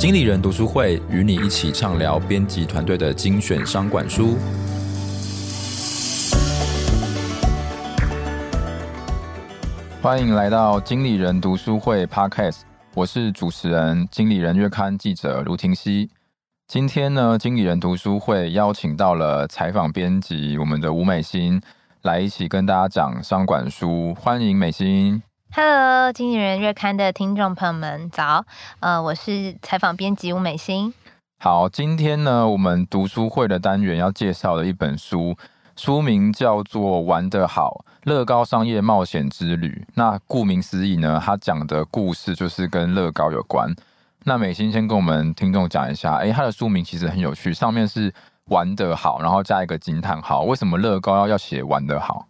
经理人读书会与你一起畅聊编辑团队的精选商管书。欢迎来到经理人读书会 Podcast，我是主持人经理人月刊记者卢廷熙。今天呢，经理人读书会邀请到了采访编辑我们的吴美心来一起跟大家讲商管书，欢迎美心。Hello，经纪人月刊的听众朋友们早，呃，我是采访编辑吴美馨。好，今天呢，我们读书会的单元要介绍的一本书，书名叫做《玩得好：乐高商业冒险之旅》。那顾名思义呢，它讲的故事就是跟乐高有关。那美馨先跟我们听众讲一下，诶，它的书名其实很有趣，上面是玩得好，然后加一个惊叹号。为什么乐高要要写玩得好？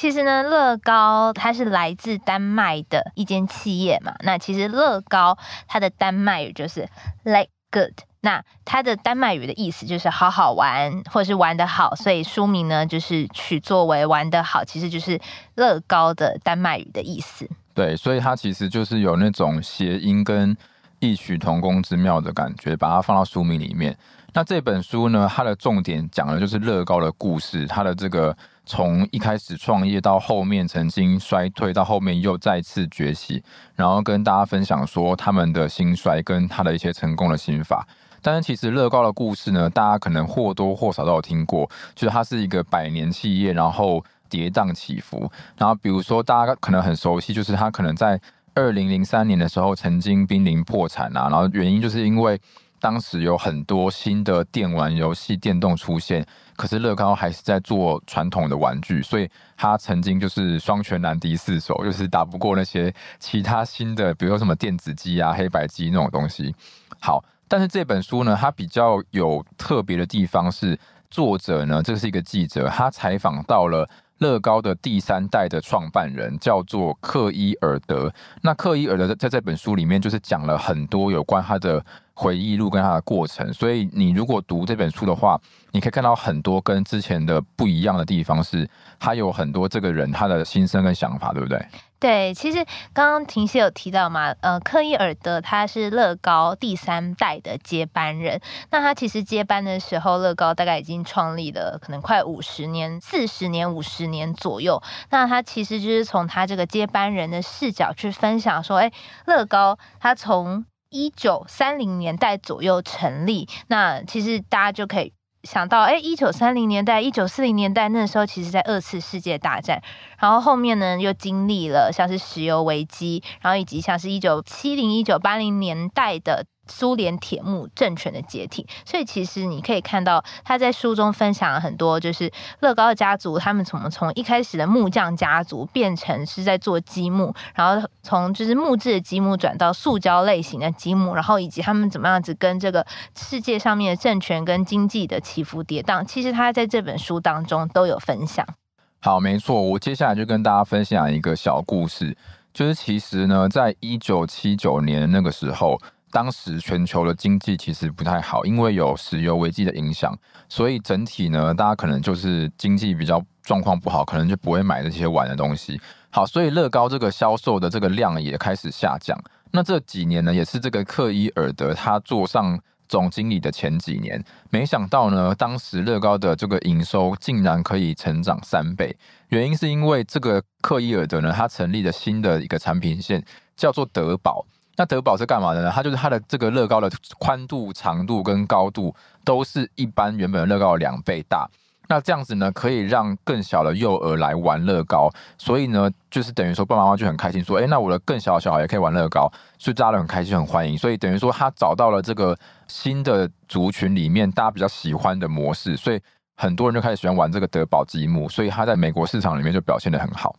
其实呢，乐高它是来自丹麦的一间企业嘛。那其实乐高它的丹麦语就是 “like good”，那它的丹麦语的意思就是好好玩，或者是玩得好。所以书名呢就是取作为“玩得好”，其实就是乐高的丹麦语的意思。对，所以它其实就是有那种谐音跟异曲同工之妙的感觉，把它放到书名里面。那这本书呢，它的重点讲的就是乐高的故事，它的这个。从一开始创业到后面曾经衰退，到后面又再次崛起，然后跟大家分享说他们的兴衰跟他的一些成功的心法。但是其实乐高的故事呢，大家可能或多或少都有听过，就是它是一个百年企业，然后跌宕起伏。然后比如说大家可能很熟悉，就是它可能在二零零三年的时候曾经濒临破产啊，然后原因就是因为。当时有很多新的电玩游戏、电动出现，可是乐高还是在做传统的玩具，所以他曾经就是双拳难敌四手，就是打不过那些其他新的，比如说什么电子机啊、黑白机那种东西。好，但是这本书呢，它比较有特别的地方是，作者呢，这是一个记者，他采访到了乐高的第三代的创办人，叫做克伊尔德。那克伊尔德在这本书里面就是讲了很多有关他的。回忆录跟他的过程，所以你如果读这本书的话，你可以看到很多跟之前的不一样的地方，是他有很多这个人他的心声跟想法，对不对？对，其实刚刚婷熙有提到嘛，呃，克伊尔德他是乐高第三代的接班人，那他其实接班的时候，乐高大概已经创立了可能快五十年、四十年、五十年左右，那他其实就是从他这个接班人的视角去分享说，哎，乐高他从一九三零年代左右成立，那其实大家就可以想到，哎，一九三零年代、一九四零年代那时候，其实在二次世界大战，然后后面呢又经历了像是石油危机，然后以及像是一九七零、一九八零年代的。苏联铁幕政权的解体，所以其实你可以看到他在书中分享了很多，就是乐高家族他们怎么从一开始的木匠家族变成是在做积木，然后从就是木质的积木转到塑胶类型的积木，然后以及他们怎么样子跟这个世界上面的政权跟经济的起伏跌宕，其实他在这本书当中都有分享。好，没错，我接下来就跟大家分享一个小故事，就是其实呢，在一九七九年那个时候。当时全球的经济其实不太好，因为有石油危机的影响，所以整体呢，大家可能就是经济比较状况不好，可能就不会买这些玩的东西。好，所以乐高这个销售的这个量也开始下降。那这几年呢，也是这个克伊尔德他做上总经理的前几年，没想到呢，当时乐高的这个营收竟然可以成长三倍。原因是因为这个克伊尔德呢，他成立了新的一个产品线，叫做德宝。那德宝是干嘛的呢？它就是它的这个乐高的宽度、长度跟高度都是一般原本的乐高的两倍大。那这样子呢，可以让更小的幼儿来玩乐高。所以呢，就是等于说爸爸妈妈就很开心，说：“哎，那我的更小的小孩也可以玩乐高。”所以大家都很开心、很欢迎。所以等于说他找到了这个新的族群里面大家比较喜欢的模式，所以很多人就开始喜欢玩这个德宝积木。所以他在美国市场里面就表现得很好。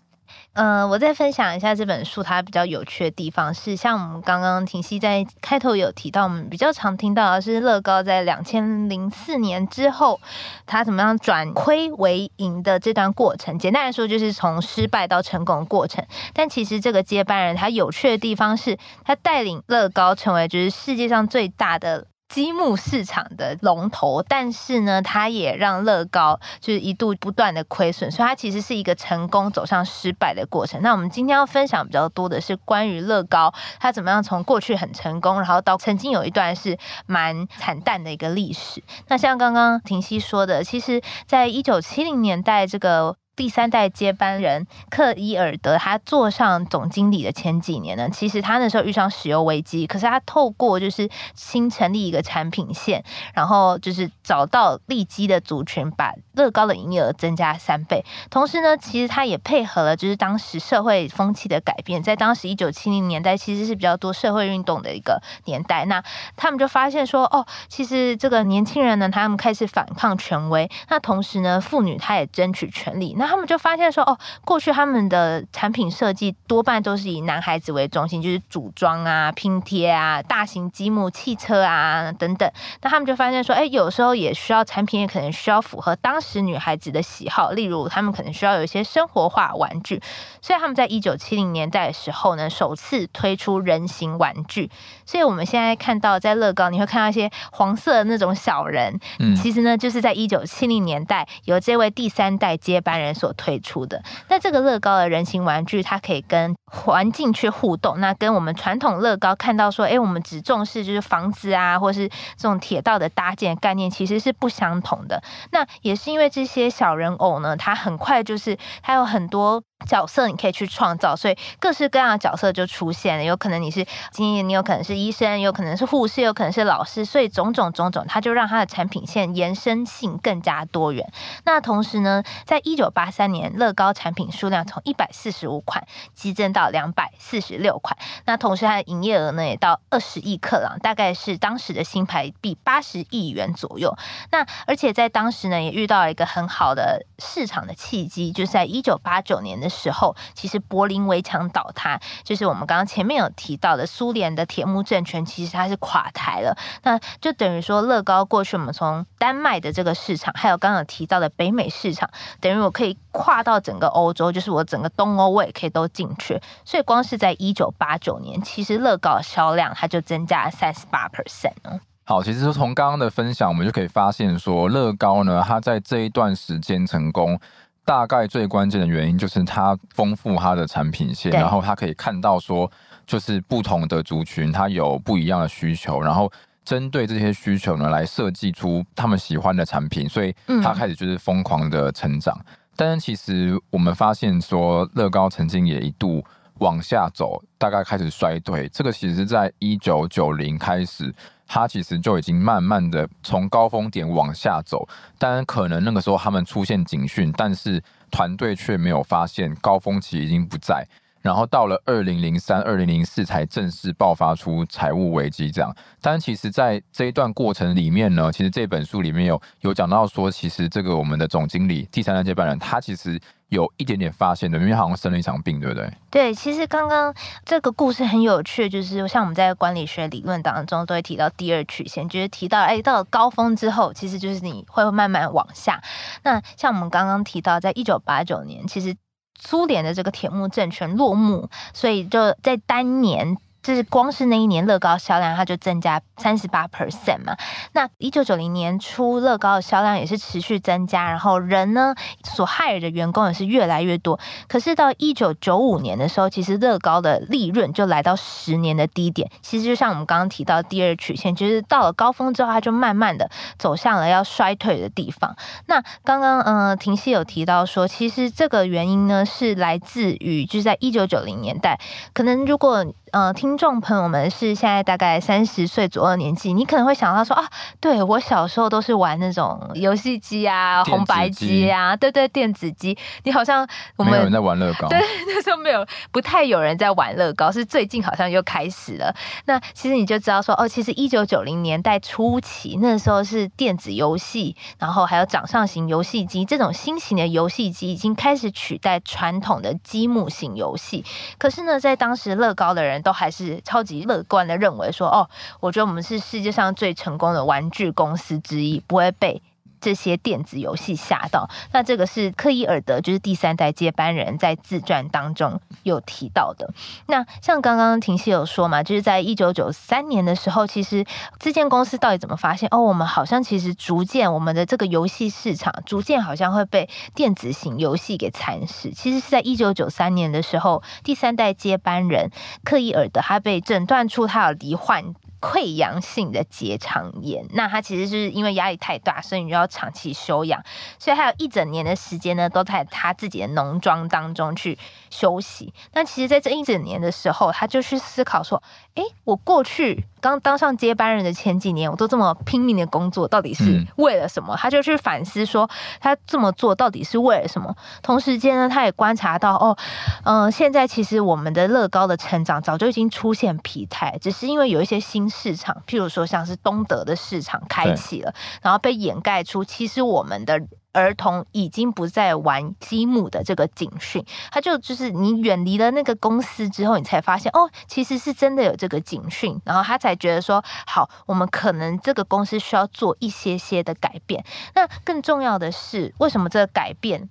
嗯、呃，我再分享一下这本书，它比较有趣的地方是，像我们刚刚婷熙在开头有提到，我们比较常听到的是乐高在两千零四年之后，它怎么样转亏为盈的这段过程。简单来说，就是从失败到成功的过程。但其实这个接班人他有趣的地方是，他带领乐高成为就是世界上最大的积木市场的龙头，但是呢，它也让乐高就是一度不断的亏损，所以它其实是一个成功走向失败的过程。那我们今天要分享比较多的是关于乐高，它怎么样从过去很成功，然后到曾经有一段是蛮惨淡的一个历史。那像刚刚婷熙说的，其实在一九七零年代这个。第三代接班人克伊尔德，他做上总经理的前几年呢，其实他那时候遇上石油危机，可是他透过就是新成立一个产品线，然后就是找到利基的族群，把乐高的营业额增加三倍。同时呢，其实他也配合了就是当时社会风气的改变，在当时一九七零年代其实是比较多社会运动的一个年代，那他们就发现说，哦，其实这个年轻人呢，他们开始反抗权威，那同时呢，妇女她也争取权利。那他们就发现说，哦，过去他们的产品设计多半都是以男孩子为中心，就是组装啊、拼贴啊、大型积木、汽车啊等等。那他们就发现说，哎，有时候也需要产品，也可能需要符合当时女孩子的喜好，例如他们可能需要有一些生活化玩具。所以他们在一九七零年代的时候呢，首次推出人形玩具。所以我们现在看到在乐高，你会看到一些黄色的那种小人，嗯，其实呢，就是在一九七零年代由这位第三代接班人。所推出的，那这个乐高的人形玩具，它可以跟环境去互动。那跟我们传统乐高看到说，哎，我们只重视就是房子啊，或是这种铁道的搭建概念，其实是不相同的。那也是因为这些小人偶呢，它很快就是它有很多。角色你可以去创造，所以各式各样的角色就出现了。有可能你是经理，你有可能是医生，有可能是护士，有可能是老师，所以种种种种，它就让它的产品线延伸性更加多元。那同时呢，在一九八三年，乐高产品数量从一百四十五款激增到两百四十六款。那同时它的营业额呢，也到二十亿克朗，大概是当时的新台币八十亿元左右。那而且在当时呢，也遇到了一个很好的市场的契机，就是在一九八九年的。时候，其实柏林围墙倒塌，就是我们刚刚前面有提到的苏联的铁幕政权，其实它是垮台了。那就等于说，乐高过去我们从丹麦的这个市场，还有刚刚有提到的北美市场，等于我可以跨到整个欧洲，就是我整个东欧我也可以都进去。所以光是在一九八九年，其实乐高的销量它就增加了三十八 percent 呢。好，其实从刚刚的分享，我们就可以发现说，乐高呢，它在这一段时间成功。大概最关键的原因就是它丰富它的产品线，然后它可以看到说，就是不同的族群它有不一样的需求，然后针对这些需求呢来设计出他们喜欢的产品，所以它开始就是疯狂的成长。嗯、但是其实我们发现说，乐高曾经也一度往下走，大概开始衰退。这个其实在一九九零开始。它其实就已经慢慢的从高峰点往下走，当然可能那个时候他们出现警讯，但是团队却没有发现高峰期已经不在，然后到了二零零三、二零零四才正式爆发出财务危机这样。但其实，在这一段过程里面呢，其实这本书里面有有讲到说，其实这个我们的总经理第三代接班人，他其实。有一点点发现的，因为好像生了一场病，对不对？对，其实刚刚这个故事很有趣，就是像我们在管理学理论当中都会提到第二曲线，就是提到，哎，到了高峰之后，其实就是你会慢慢往下。那像我们刚刚提到，在一九八九年，其实苏联的这个铁幕政权落幕，所以就在当年。就是光是那一年乐高销量，它就增加三十八 percent 嘛。那一九九零年初，乐高的销量也是持续增加，然后人呢所 hire 的员工也是越来越多。可是到一九九五年的时候，其实乐高的利润就来到十年的低点。其实就像我们刚刚提到第二曲线，就是到了高峰之后，它就慢慢的走向了要衰退的地方。那刚刚嗯、呃，婷熙有提到说，其实这个原因呢是来自于就是在一九九零年代，可能如果。呃，听众朋友们是现在大概三十岁左右的年纪，你可能会想到说啊，对，我小时候都是玩那种游戏机啊、红白机啊，对对，电子机。你好像我们没有人在玩乐高，对，那时候没有，不太有人在玩乐高，是最近好像又开始了。那其实你就知道说，哦，其实一九九零年代初期那时候是电子游戏，然后还有掌上型游戏机这种新型的游戏机已经开始取代传统的积木型游戏。可是呢，在当时乐高的人。都还是是超级乐观的认为说，哦，我觉得我们是世界上最成功的玩具公司之一，不会被这些电子游戏吓到。那这个是克伊尔德，就是第三代接班人，在自传当中有提到的。那像刚刚婷熙有说嘛，就是在一九九三年的时候，其实这间公司到底怎么发现？哦，我们好像其实逐渐我们的这个游戏市场逐渐好像会被电子型游戏给蚕食。其实是在一九九三年的时候，第三代接班人克伊尔德他被诊断出他有罹患。溃疡性的结肠炎，那他其实是因为压力太大，所以你就要长期休养，所以还有一整年的时间呢，都在他自己的农庄当中去休息。那其实，在这一整年的时候，他就去思考说：“诶，我过去刚当上接班人的前几年，我都这么拼命的工作，到底是为了什么？”他就去反思说，他这么做到底是为了什么？同时间呢，他也观察到，哦，嗯、呃，现在其实我们的乐高的成长早就已经出现疲态，只是因为有一些新。市场，譬如说像是东德的市场开启了，然后被掩盖出，其实我们的儿童已经不再玩积木的这个警讯，他就就是你远离了那个公司之后，你才发现哦，其实是真的有这个警讯，然后他才觉得说，好，我们可能这个公司需要做一些些的改变。那更重要的是，为什么这个改变？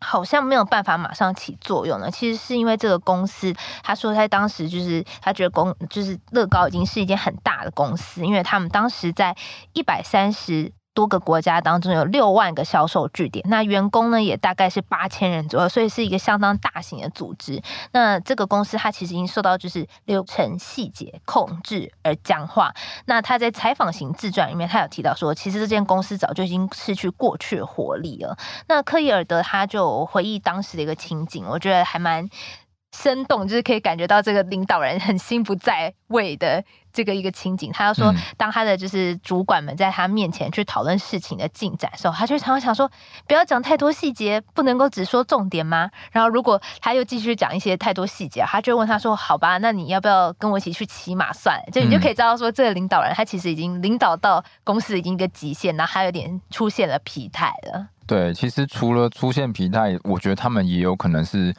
好像没有办法马上起作用呢。其实是因为这个公司，他说他当时就是他觉得公就是乐高已经是一间很大的公司，因为他们当时在一百三十。多个国家当中有六万个销售据点，那员工呢也大概是八千人左右，所以是一个相当大型的组织。那这个公司它其实已经受到就是流程细节控制而僵化。那他在采访型自传里面，他有提到说，其实这间公司早就已经失去过去活力了。那克伊尔德他就回忆当时的一个情景，我觉得还蛮。生动，就是可以感觉到这个领导人很心不在位的这个一个情景。他要说，当他的就是主管们在他面前去讨论事情的进展的时候，他就常常想说，不要讲太多细节，不能够只说重点吗？然后如果他又继续讲一些太多细节，他就问他说，好吧，那你要不要跟我一起去骑马算了？就你就可以知道说，这个领导人他其实已经领导到公司已经一个极限，然后他有点出现了疲态了。对，其实除了出现疲态，我觉得他们也有可能是。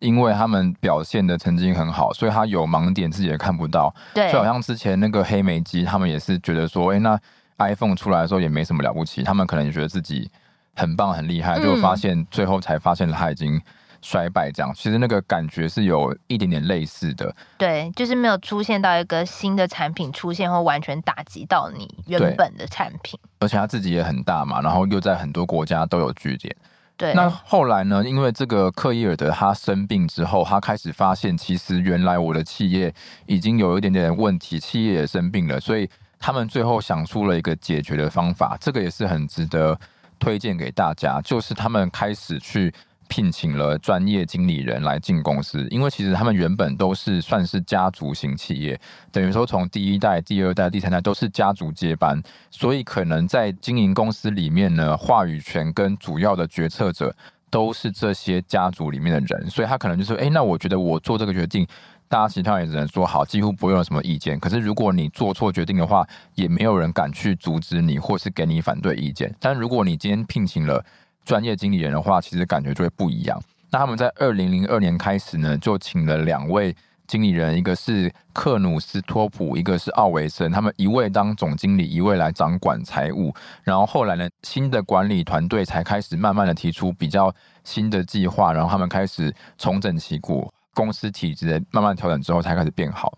因为他们表现的曾经很好，所以他有盲点自己也看不到。对，就好像之前那个黑莓机，他们也是觉得说，哎，那 iPhone 出来的时候也没什么了不起，他们可能也觉得自己很棒很厉害，就发现最后才发现他已经衰败这样。其实那个感觉是有一点点类似的。对，就是没有出现到一个新的产品出现或完全打击到你原本的产品。而且他自己也很大嘛，然后又在很多国家都有据点。对，那后来呢？因为这个克伊尔德他生病之后，他开始发现，其实原来我的企业已经有一点点问题，企业也生病了，所以他们最后想出了一个解决的方法，这个也是很值得推荐给大家，就是他们开始去。聘请了专业经理人来进公司，因为其实他们原本都是算是家族型企业，等于说从第一代、第二代、第三代都是家族接班，所以可能在经营公司里面呢，话语权跟主要的决策者都是这些家族里面的人，所以他可能就说：“哎，那我觉得我做这个决定，大家其他也只能说好，几乎不会有什么意见。可是如果你做错决定的话，也没有人敢去阻止你，或是给你反对意见。但如果你今天聘请了。”专业经理人的话，其实感觉就会不一样。那他们在二零零二年开始呢，就请了两位经理人，一个是克努斯托普，一个是奥维森。他们一位当总经理，一位来掌管财务。然后后来呢，新的管理团队才开始慢慢的提出比较新的计划，然后他们开始重整旗鼓，公司体制慢慢调整之后，才开始变好。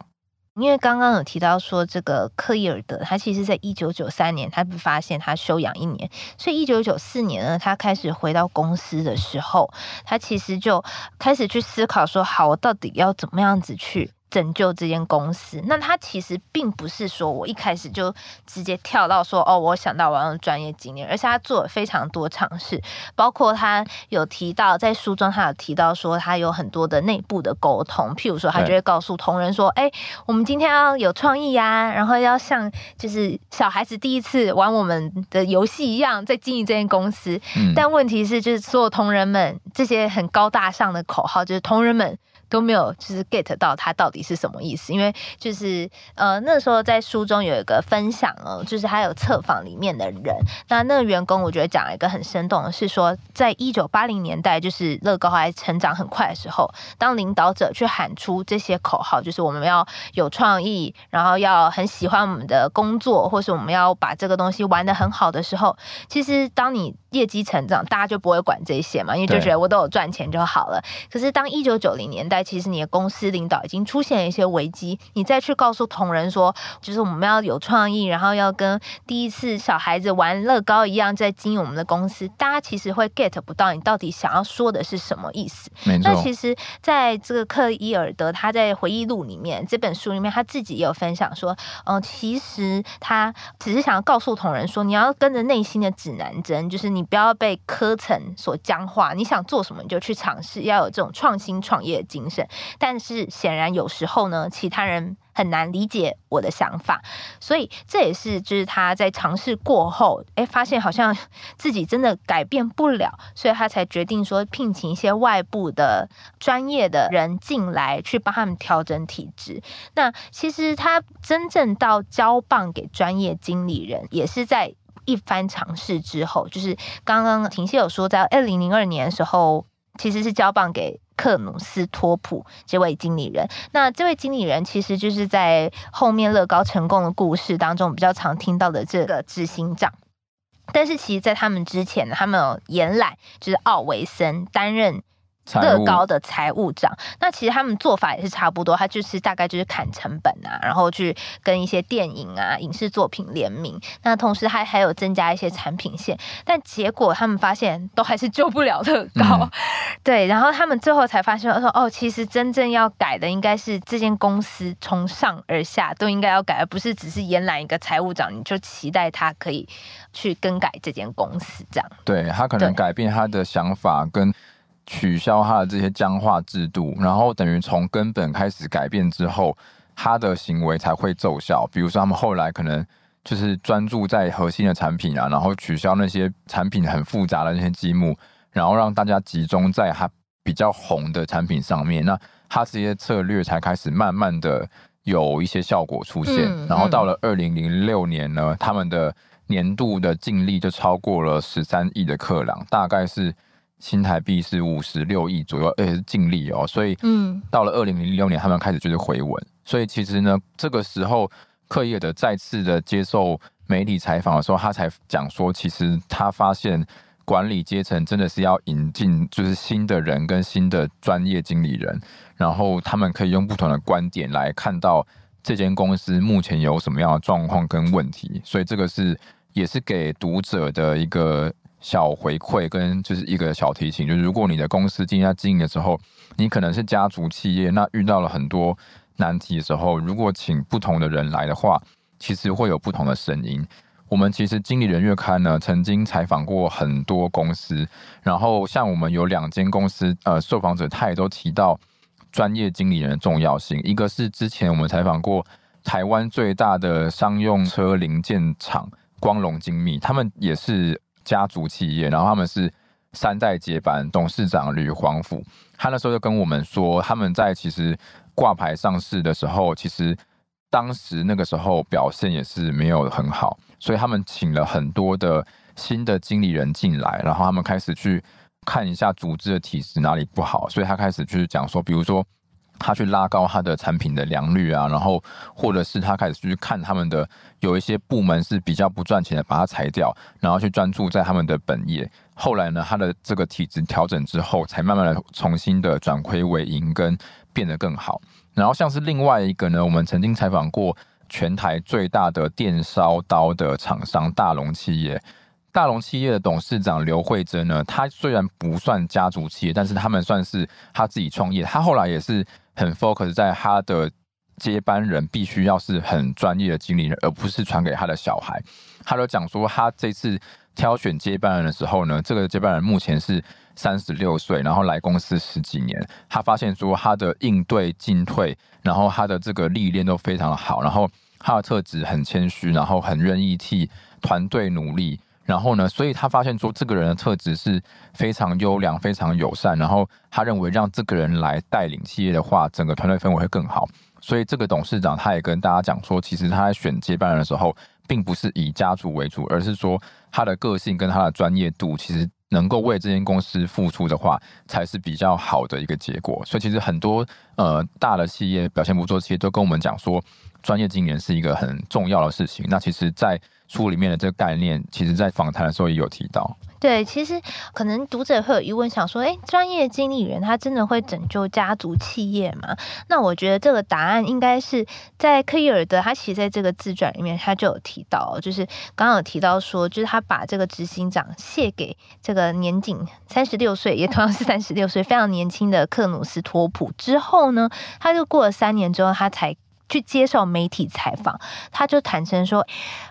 因为刚刚有提到说，这个克伊尔德他其实在一九九三年，他不发现他休养一年，所以一九九四年呢，他开始回到公司的时候，他其实就开始去思考说，好，我到底要怎么样子去。拯救这间公司，那他其实并不是说我一开始就直接跳到说哦，我想到我要用专业经理，而且他做了非常多尝试，包括他有提到在书中，他有提到说他有很多的内部的沟通，譬如说他就会告诉同仁说，哎，我们今天要有创意呀，然后要像就是小孩子第一次玩我们的游戏一样，在经营这间公司。但问题是，就是所有同仁们这些很高大上的口号，就是同仁们。都没有就是 get 到它到底是什么意思。因为就是呃那时候在书中有一个分享哦，就是还有测访里面的人，那那个员工我觉得讲了一个很生动的是说，在一九八零年代，就是乐高还成长很快的时候，当领导者去喊出这些口号，就是我们要有创意，然后要很喜欢我们的工作，或是我们要把这个东西玩得很好的时候，其实当你业绩成长，大家就不会管这些嘛，因为就觉得我都有赚钱就好了。可是当一九九零年代，其实你的公司领导已经出现了一些危机，你再去告诉同仁说，就是我们要有创意，然后要跟第一次小孩子玩乐高一样，在经营我们的公司，大家其实会 get 不到你到底想要说的是什么意思。那其实在这个克伊尔德他在回忆录里面，这本书里面他自己也有分享说，嗯、呃，其实他只是想要告诉同仁说，你要跟着内心的指南针，就是你不要被科层所僵化，你想做什么你就去尝试，要有这种创新创业的但是显然有时候呢，其他人很难理解我的想法，所以这也是就是他在尝试过后，哎，发现好像 自己真的改变不了，所以他才决定说聘请一些外部的专业的人进来，去帮他们调整体质。那其实他真正到交棒给专业经理人，也是在一番尝试之后，就是刚刚婷谢有说，在二零零二年的时候，其实是交棒给。克努斯托普这位经理人，那这位经理人其实就是在后面乐高成功的故事当中比较常听到的这个执行长，但是其实，在他们之前，他们有延揽就是奥维森担任。乐高的财务长，那其实他们做法也是差不多，他就是大概就是砍成本啊，然后去跟一些电影啊、影视作品联名，那同时还还有增加一些产品线，但结果他们发现都还是救不了乐高，嗯、对，然后他们最后才发现说，哦，其实真正要改的应该是这间公司从上而下都应该要改，而不是只是延揽一个财务长，你就期待他可以去更改这间公司这样，对，他可能改变他的想法跟。取消他的这些僵化制度，然后等于从根本开始改变之后，他的行为才会奏效。比如说，他们后来可能就是专注在核心的产品啊，然后取消那些产品很复杂的那些积木，然后让大家集中在他比较红的产品上面。那他这些策略才开始慢慢的有一些效果出现。然后到了二零零六年呢，他们的年度的净利就超过了十三亿的克朗，大概是。新台币是五十六亿左右，而且是净利哦，所以，嗯，到了二零零六年，他们开始就是回稳，所以其实呢，这个时候，克伊尔德再次的接受媒体采访的时候，他才讲说，其实他发现管理阶层真的是要引进就是新的人跟新的专业经理人，然后他们可以用不同的观点来看到这间公司目前有什么样的状况跟问题，所以这个是也是给读者的一个。小回馈跟就是一个小提醒，就是如果你的公司今天在经营的时候，你可能是家族企业，那遇到了很多难题的时候，如果请不同的人来的话，其实会有不同的声音。我们其实经理人月刊呢，曾经采访过很多公司，然后像我们有两间公司，呃，受访者他也都提到专业经理人的重要性。一个是之前我们采访过台湾最大的商用车零件厂光荣精密，他们也是。家族企业，然后他们是三代接班，董事长吕黄甫，他那时候就跟我们说，他们在其实挂牌上市的时候，其实当时那个时候表现也是没有很好，所以他们请了很多的新的经理人进来，然后他们开始去看一下组织的体质哪里不好，所以他开始去讲说，比如说。他去拉高他的产品的良率啊，然后或者是他开始去看他们的有一些部门是比较不赚钱的，把它裁掉，然后去专注在他们的本业。后来呢，他的这个体质调整之后，才慢慢的重新的转亏为盈，跟变得更好。然后像是另外一个呢，我们曾经采访过全台最大的电烧刀的厂商大龙企业。大龙企业的董事长刘慧珍呢，他虽然不算家族企业，但是他们算是他自己创业。他后来也是。很 focus 在他的接班人必须要是很专业的经理人，而不是传给他的小孩。他都讲说，他这次挑选接班人的时候呢，这个接班人目前是三十六岁，然后来公司十几年。他发现说，他的应对进退，然后他的这个历练都非常的好，然后他的特质很谦虚，然后很愿意替团队努力。然后呢，所以他发现说这个人的特质是非常优良、非常友善，然后他认为让这个人来带领企业的话，整个团队氛围会更好。所以这个董事长他也跟大家讲说，其实他在选接班人的时候，并不是以家族为主，而是说他的个性跟他的专业度，其实能够为这间公司付出的话，才是比较好的一个结果。所以其实很多呃大的企业表现不错企业都跟我们讲说，专业经理人是一个很重要的事情。那其实，在书里面的这个概念，其实在访谈的时候也有提到。对，其实可能读者会有疑问，想说，诶，专业经理人他真的会拯救家族企业吗？那我觉得这个答案应该是在克伊尔德，他其实在这个自传里面他就有提到，就是刚刚有提到说，就是他把这个执行长卸给这个年仅三十六岁，也同样是三十六岁，非常年轻的克努斯托普之后呢，他就过了三年之后，他才去接受媒体采访，他就坦诚说，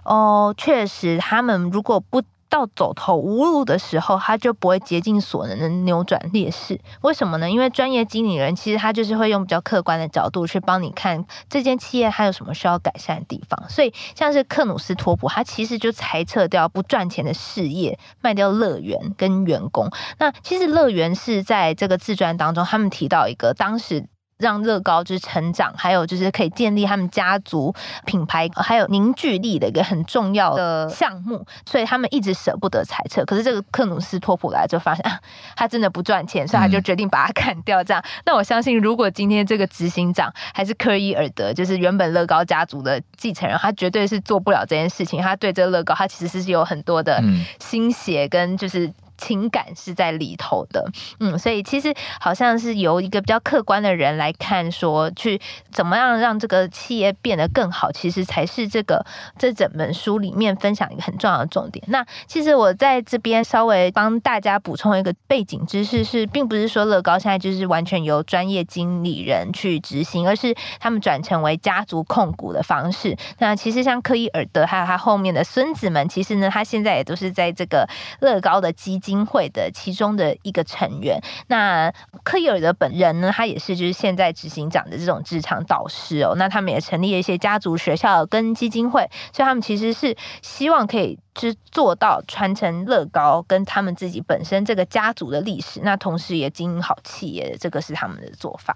哦，确实他们如果不到走投无路的时候，他就不会竭尽所能的扭转劣势。为什么呢？因为专业经理人其实他就是会用比较客观的角度去帮你看这间企业还有什么需要改善的地方。所以像是克努斯托普，他其实就裁撤掉不赚钱的事业，卖掉乐园跟员工。那其实乐园是在这个自传当中，他们提到一个当时。让乐高就是成长，还有就是可以建立他们家族品牌，还有凝聚力的一个很重要的项目，所以他们一直舍不得裁撤。可是这个克努斯托普来就发现啊，他真的不赚钱，所以他就决定把他砍掉。这样，嗯、那我相信，如果今天这个执行长还是柯伊尔德，就是原本乐高家族的继承人，他绝对是做不了这件事情。他对这个乐高，他其实是有很多的心血跟就是。情感是在里头的，嗯，所以其实好像是由一个比较客观的人来看，说去怎么样让这个企业变得更好，其实才是这个这整本书里面分享一个很重要的重点。那其实我在这边稍微帮大家补充一个背景知识，是并不是说乐高现在就是完全由专业经理人去执行，而是他们转成为家族控股的方式。那其实像科伊尔德还有他后面的孙子们，其实呢，他现在也都是在这个乐高的基金。金会的其中的一个成员，那科伊尔德本人呢，他也是就是现在执行长的这种职场导师哦。那他们也成立了一些家族学校跟基金会，所以他们其实是希望可以就是做到传承乐高跟他们自己本身这个家族的历史，那同时也经营好企业，这个是他们的做法。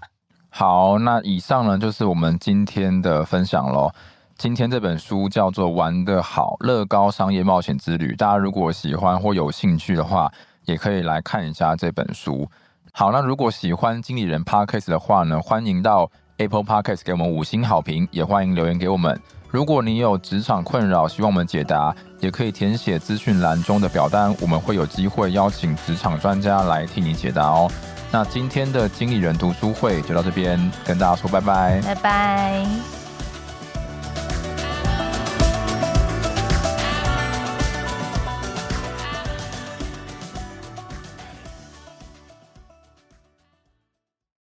好，那以上呢就是我们今天的分享喽。今天这本书叫做《玩得好：乐高商业冒险之旅》，大家如果喜欢或有兴趣的话，也可以来看一下这本书。好，那如果喜欢经理人 Podcast 的话呢，欢迎到 Apple Podcast 给我们五星好评，也欢迎留言给我们。如果你有职场困扰，希望我们解答，也可以填写资讯栏中的表单，我们会有机会邀请职场专家来替你解答哦。那今天的经理人读书会就到这边，跟大家说拜拜，拜拜。